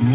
Hello，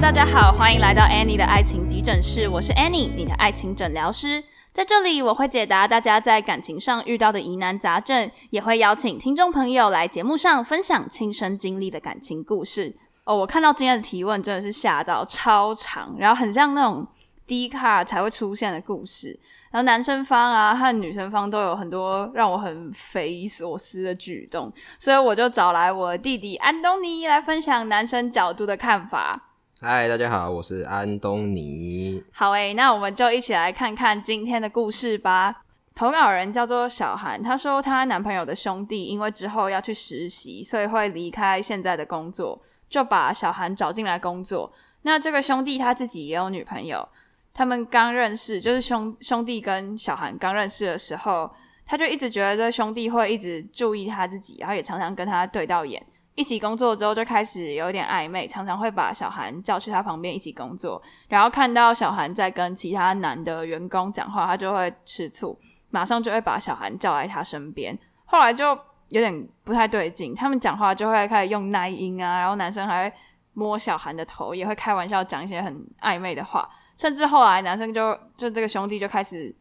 大家好，欢迎来到 Annie 的爱情急诊室，我是 Annie，你的爱情诊疗师。在这里，我会解答大家在感情上遇到的疑难杂症，也会邀请听众朋友来节目上分享亲身经历的感情故事。哦，我看到今天的提问真的是吓到，超长，然后很像那种 Dcard 才会出现的故事。然后男生方啊和女生方都有很多让我很匪夷所思的举动，所以我就找来我弟弟安东尼来分享男生角度的看法。嗨，大家好，我是安东尼。好诶，那我们就一起来看看今天的故事吧。投稿人叫做小韩，她说她男朋友的兄弟因为之后要去实习，所以会离开现在的工作，就把小韩找进来工作。那这个兄弟他自己也有女朋友，他们刚认识，就是兄兄弟跟小韩刚认识的时候，他就一直觉得这兄弟会一直注意他自己，然后也常常跟他对到眼。一起工作之后就开始有点暧昧，常常会把小韩叫去他旁边一起工作，然后看到小韩在跟其他男的员工讲话，他就会吃醋，马上就会把小韩叫来他身边。后来就有点不太对劲，他们讲话就会开始用奶音啊，然后男生还会摸小韩的头，也会开玩笑讲一些很暧昧的话，甚至后来男生就就这个兄弟就开始。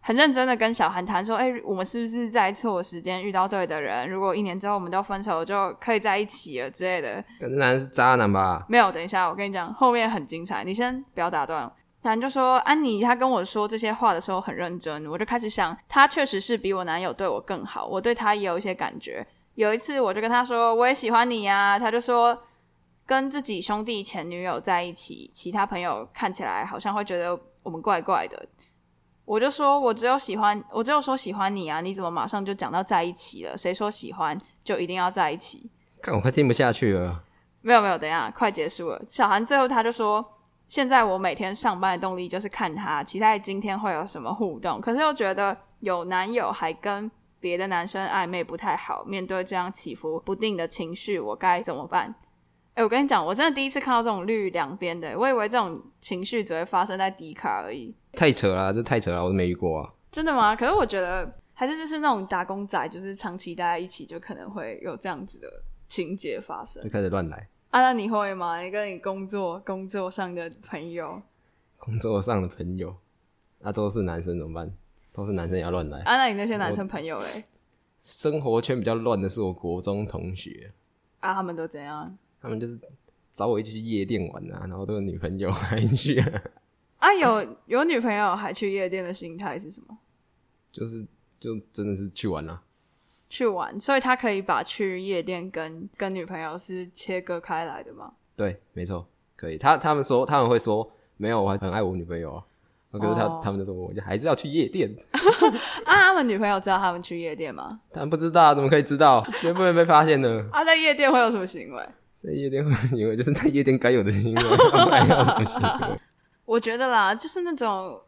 很认真的跟小韩谈说：“哎、欸，我们是不是在错时间遇到对的人？如果一年之后我们都分手，就可以在一起了之类的。”这男人是渣男吧？没有，等一下，我跟你讲，后面很精彩。你先不要打断。男就说：“安妮，他跟我说这些话的时候很认真。”我就开始想，他确实是比我男友对我更好，我对他也有一些感觉。有一次，我就跟他说：“我也喜欢你呀。”他就说：“跟自己兄弟前女友在一起，其他朋友看起来好像会觉得我们怪怪的。”我就说，我只有喜欢，我只有说喜欢你啊！你怎么马上就讲到在一起了？谁说喜欢就一定要在一起？看我快听不下去了。没有没有，等一下，快结束了。小韩最后他就说，现在我每天上班的动力就是看他，期待今天会有什么互动。可是又觉得有男友还跟别的男生暧昧不太好，面对这样起伏不定的情绪，我该怎么办？哎，我跟你讲，我真的第一次看到这种绿两边的，我以为这种情绪只会发生在迪卡而已。太扯了，这太扯了，我都没遇过啊。真的吗？可是我觉得还是就是那种打工仔，就是长期待在一起，就可能会有这样子的情节发生，就开始乱来。啊，那你会吗？你跟你工作工作上的朋友，工作上的朋友，那、啊、都是男生怎么办？都是男生也要乱来。啊，那你那些男生朋友嘞？生活圈比较乱的是我国中同学。啊，他们都怎样？他们就是找我一起去夜店玩啊，然后都有女朋友 还去啊。啊，有有女朋友还去夜店的心态是什么？就是就真的是去玩啊，去玩，所以他可以把去夜店跟跟女朋友是切割开来的吗？对，没错，可以。他他们说他们会说没有，我还很爱我女朋友啊。可是他、oh. 他们就说我还是要去夜店。啊，他们女朋友知道他们去夜店吗？他们不知道，怎么可以知道？绝不能被发现呢。啊，在夜店会有什么行为？在夜店会行为，就是在夜店该有的行为，不然要什么行为？我觉得啦，就是那种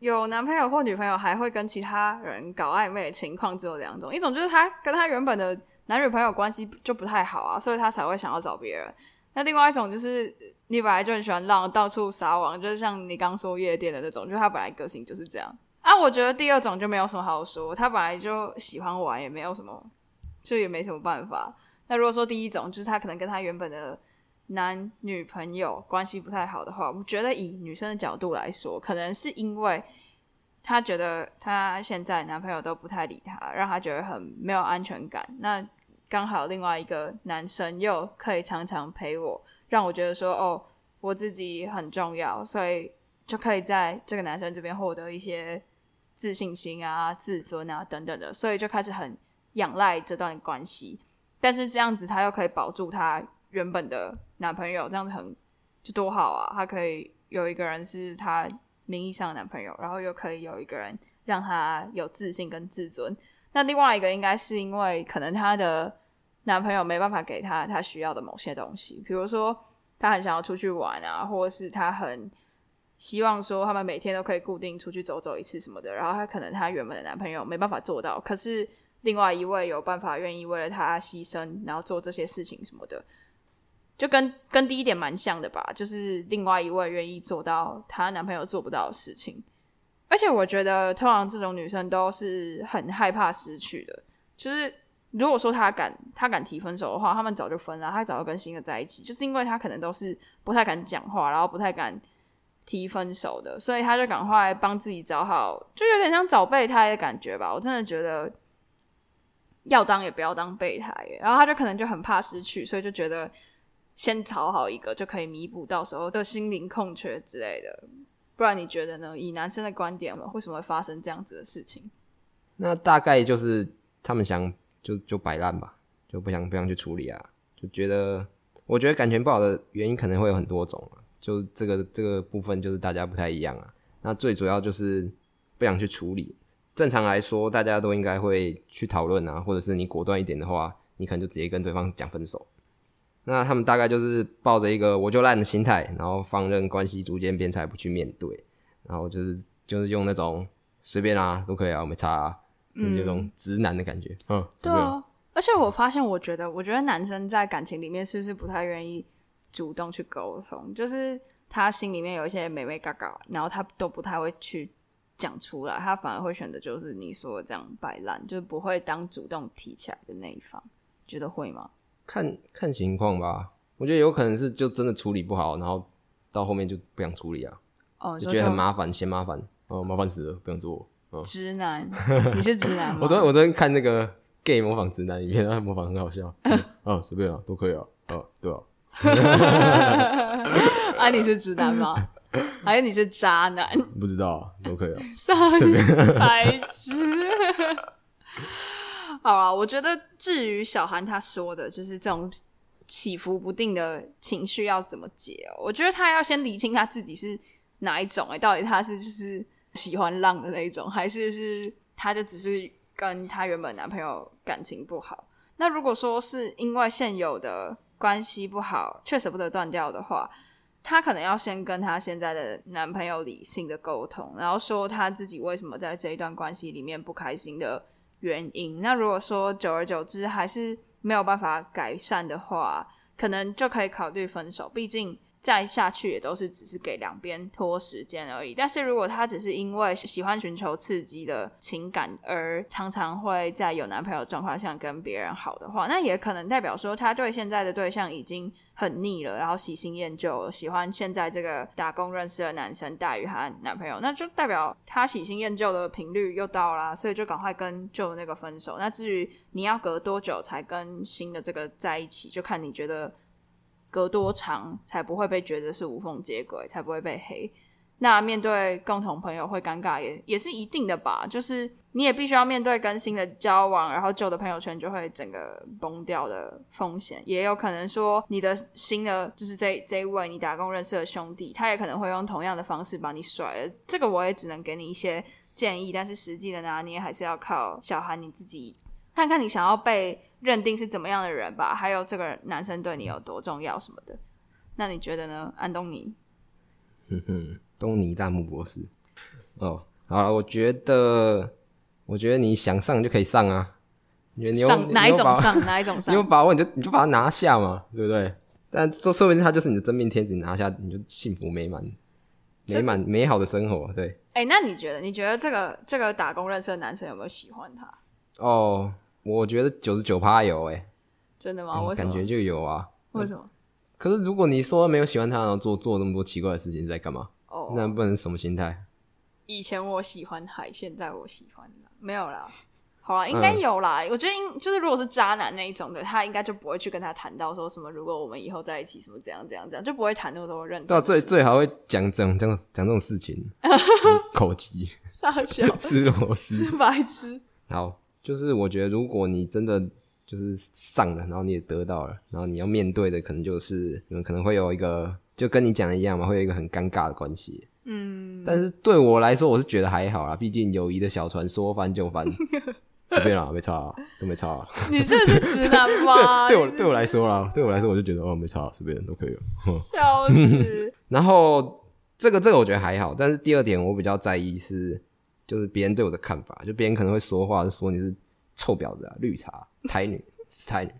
有男朋友或女朋友还会跟其他人搞暧昧的情况，只有两种：一种就是他跟他原本的男女朋友关系就不太好啊，所以他才会想要找别人；那另外一种就是你本来就很喜欢浪，到处撒网，就是像你刚说夜店的那种，就是他本来个性就是这样啊。我觉得第二种就没有什么好说，他本来就喜欢玩，也没有什么，就也没什么办法。那如果说第一种，就是他可能跟他原本的男女朋友关系不太好的话，我觉得以女生的角度来说，可能是因为他觉得他现在男朋友都不太理他，让他觉得很没有安全感。那刚好另外一个男生又可以常常陪我，让我觉得说哦，我自己很重要，所以就可以在这个男生这边获得一些自信心啊、自尊啊等等的，所以就开始很仰赖这段关系。但是这样子，他又可以保住他原本的男朋友，这样子很就多好啊！他可以有一个人是他名义上的男朋友，然后又可以有一个人让他有自信跟自尊。那另外一个应该是因为可能他的男朋友没办法给他他需要的某些东西，比如说他很想要出去玩啊，或者是他很希望说他们每天都可以固定出去走走一次什么的，然后他可能他原本的男朋友没办法做到，可是。另外一位有办法愿意为了他牺牲，然后做这些事情什么的，就跟跟第一点蛮像的吧。就是另外一位愿意做到她男朋友做不到的事情。而且我觉得，通常这种女生都是很害怕失去的。就是如果说她敢，她敢提分手的话，他们早就分了，她早就跟新的在一起。就是因为她可能都是不太敢讲话，然后不太敢提分手的，所以她就赶快帮自己找好，就有点像找备胎的感觉吧。我真的觉得要当也不要当备胎。然后他就可能就很怕失去，所以就觉得先找好一个就可以弥补到时候的心灵空缺之类的。不然你觉得呢？以男生的观点嘛，为什么会发生这样子的事情？那大概就是他们想就就摆烂吧，就不想不想去处理啊，就觉得我觉得感情不好的原因可能会有很多种啊，就这个这个部分就是大家不太一样啊。那最主要就是不想去处理。正常来说，大家都应该会去讨论啊，或者是你果断一点的话，你可能就直接跟对方讲分手。那他们大概就是抱着一个我就烂的心态，然后放任关系逐渐变差，不去面对，然后就是就是用那种随便啊都可以啊，我没差啊，就是这种直男的感觉。嗯，嗯对啊。而且我发现，我觉得，我觉得男生在感情里面是不是不太愿意主动去沟通？就是他心里面有一些美美嘎嘎，然后他都不太会去讲出来，他反而会选择就是你说的这样摆烂，就是不会当主动提起来的那一方。觉得会吗？看看情况吧，我觉得有可能是就真的处理不好，然后到后面就不想处理啊，哦，就觉得很麻烦，嫌麻烦，哦，麻烦死了，不想做。哦、直男，你是直男吗？我昨天我昨天看那个 gay 模仿直男影片，他模仿很好笑。啊、嗯，随便啊，都可以啊。哦，对啊。啊，你是直男吗？还是你是渣男？不知道，都可以啊。随便。白痴。好啊，我觉得至于小韩他说的，就是这种起伏不定的情绪要怎么解哦？我觉得他要先理清他自己是哪一种，哎，到底他是就是喜欢浪的那一种，还是是他就只是跟他原本男朋友感情不好？那如果说是因为现有的关系不好，却舍不得断掉的话，她可能要先跟她现在的男朋友理性的沟通，然后说她自己为什么在这一段关系里面不开心的。原因。那如果说久而久之还是没有办法改善的话，可能就可以考虑分手。毕竟再下去也都是只是给两边拖时间而已。但是如果他只是因为喜欢寻求刺激的情感，而常常会在有男朋友状况下跟别人好的话，那也可能代表说他对现在的对象已经。很腻了，然后喜新厌旧，喜欢现在这个打工认识的男生大于他男朋友，那就代表他喜新厌旧的频率又到啦，所以就赶快跟旧那个分手。那至于你要隔多久才跟新的这个在一起，就看你觉得隔多长才不会被觉得是无缝接轨，才不会被黑。那面对共同朋友会尴尬也也是一定的吧，就是你也必须要面对跟新的交往，然后旧的朋友圈就会整个崩掉的风险，也有可能说你的新的就是这这一位你打工认识的兄弟，他也可能会用同样的方式把你甩了。这个我也只能给你一些建议，但是实际的拿捏还是要靠小韩你自己看看你想要被认定是怎么样的人吧，还有这个男生对你有多重要什么的。那你觉得呢，安东尼？哼哼。东尼大木博士，哦，好了，我觉得，我觉得你想上就可以上啊，你有上哪一种上哪一种上，你有把握你就你就把它拿下嘛，对不对？但说说不定他就是你的真命天子，你拿下你就幸福美满、美满美好的生活，对。哎、欸，那你觉得？你觉得这个这个打工认识的男生有没有喜欢他？哦，我觉得九十九趴有、欸，哎，真的吗？我、嗯、感觉就有啊。为什么？可是如果你说没有喜欢他，然后做做那么多奇怪的事情，是在干嘛？哦那不能什么心态？以前我喜欢海，现在我喜欢没有啦。好啦，应该有啦。嗯、我觉得应就是如果是渣男那一种的，他应该就不会去跟他谈到说什么，如果我们以后在一起，什么怎样怎样怎样，就不会谈那么多认真。到最最好会讲这种这样讲这种事情，口急，傻笑，吃螺丝，白痴。好，就是我觉得如果你真的就是上了，然后你也得到了，然后你要面对的可能就是你们可能会有一个。就跟你讲的一样嘛，会有一个很尴尬的关系。嗯，但是对我来说，我是觉得还好啦，毕竟友谊的小船说翻就翻，随便啦，没差啊，都没差啊。你这是直男吗？对，对我对我来说啦，对我来说，我就觉得哦，没差，随便都可以了。笑死。然后这个这个我觉得还好，但是第二点我比较在意是，就是别人对我的看法，就别人可能会说话，就说你是臭婊子啊，绿茶，台女，死台女。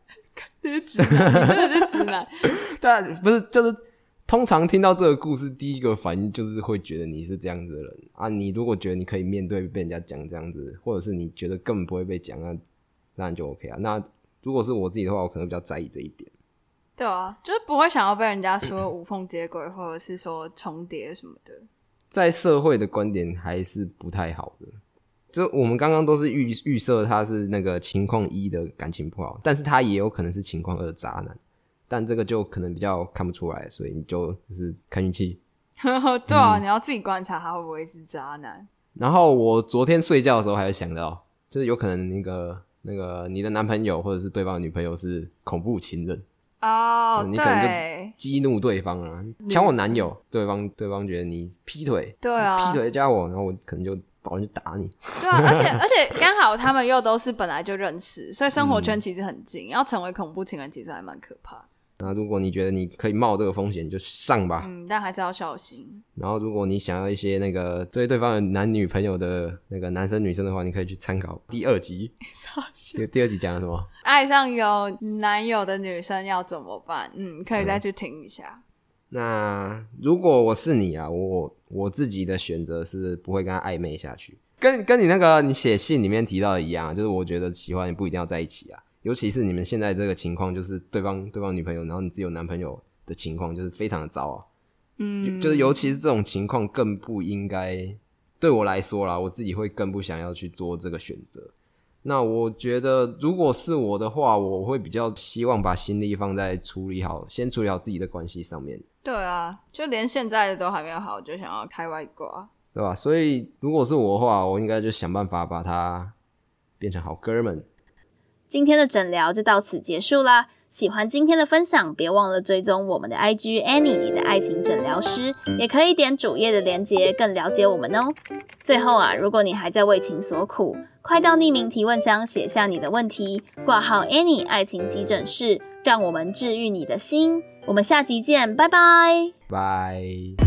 你是直男，你真的是直男。对啊，不是就是。通常听到这个故事，第一个反应就是会觉得你是这样子的人啊。你如果觉得你可以面对被人家讲这样子，或者是你觉得根本不会被讲，那那你就 OK 啊。那如果是我自己的话，我可能比较在意这一点。对啊，就是不会想要被人家说无缝接轨，或者是说重叠什么的。在社会的观点还是不太好的。就我们刚刚都是预预设他是那个情况一的感情不好，但是他也有可能是情况二的渣男。但这个就可能比较看不出来，所以你就就是看运气。对啊，嗯、你要自己观察他会不会是渣男。然后我昨天睡觉的时候还有想到，就是有可能那个那个你的男朋友或者是对方的女朋友是恐怖情人哦，oh, 你可能就激怒对方啊，抢我男友，嗯、对方对方觉得你劈腿，对啊，劈腿加我，然后我可能就找人去打你。对啊，而且而且刚好他们又都是本来就认识，所以生活圈其实很近，嗯、要成为恐怖情人其实还蛮可怕的。那如果你觉得你可以冒这个风险，就上吧。嗯，但还是要小心。然后，如果你想要一些那个追对方的男女朋友的那个男生女生的话，你可以去参考第二集。第第二集讲了什么？爱上有男友的女生要怎么办？嗯，可以再去听一下。嗯、那如果我是你啊，我我自己的选择是不会跟他暧昧下去，跟跟你那个你写信里面提到的一样，就是我觉得喜欢也不一定要在一起啊。尤其是你们现在这个情况，就是对方对方女朋友，然后你自己有男朋友的情况，就是非常的糟啊。嗯就，就是尤其是这种情况，更不应该对我来说啦，我自己会更不想要去做这个选择。那我觉得，如果是我的话，我会比较希望把心力放在处理好，先处理好自己的关系上面。对啊，就连现在的都还没有好，就想要开外挂，对吧？所以如果是我的话，我应该就想办法把他变成好哥们。今天的诊疗就到此结束啦！喜欢今天的分享，别忘了追踪我们的 IG Annie，你的爱情诊疗师，也可以点主页的链接，更了解我们哦。最后啊，如果你还在为情所苦，快到匿名提问箱写下你的问题，挂号 Annie 爱情急诊室，让我们治愈你的心。我们下集见，拜拜，拜。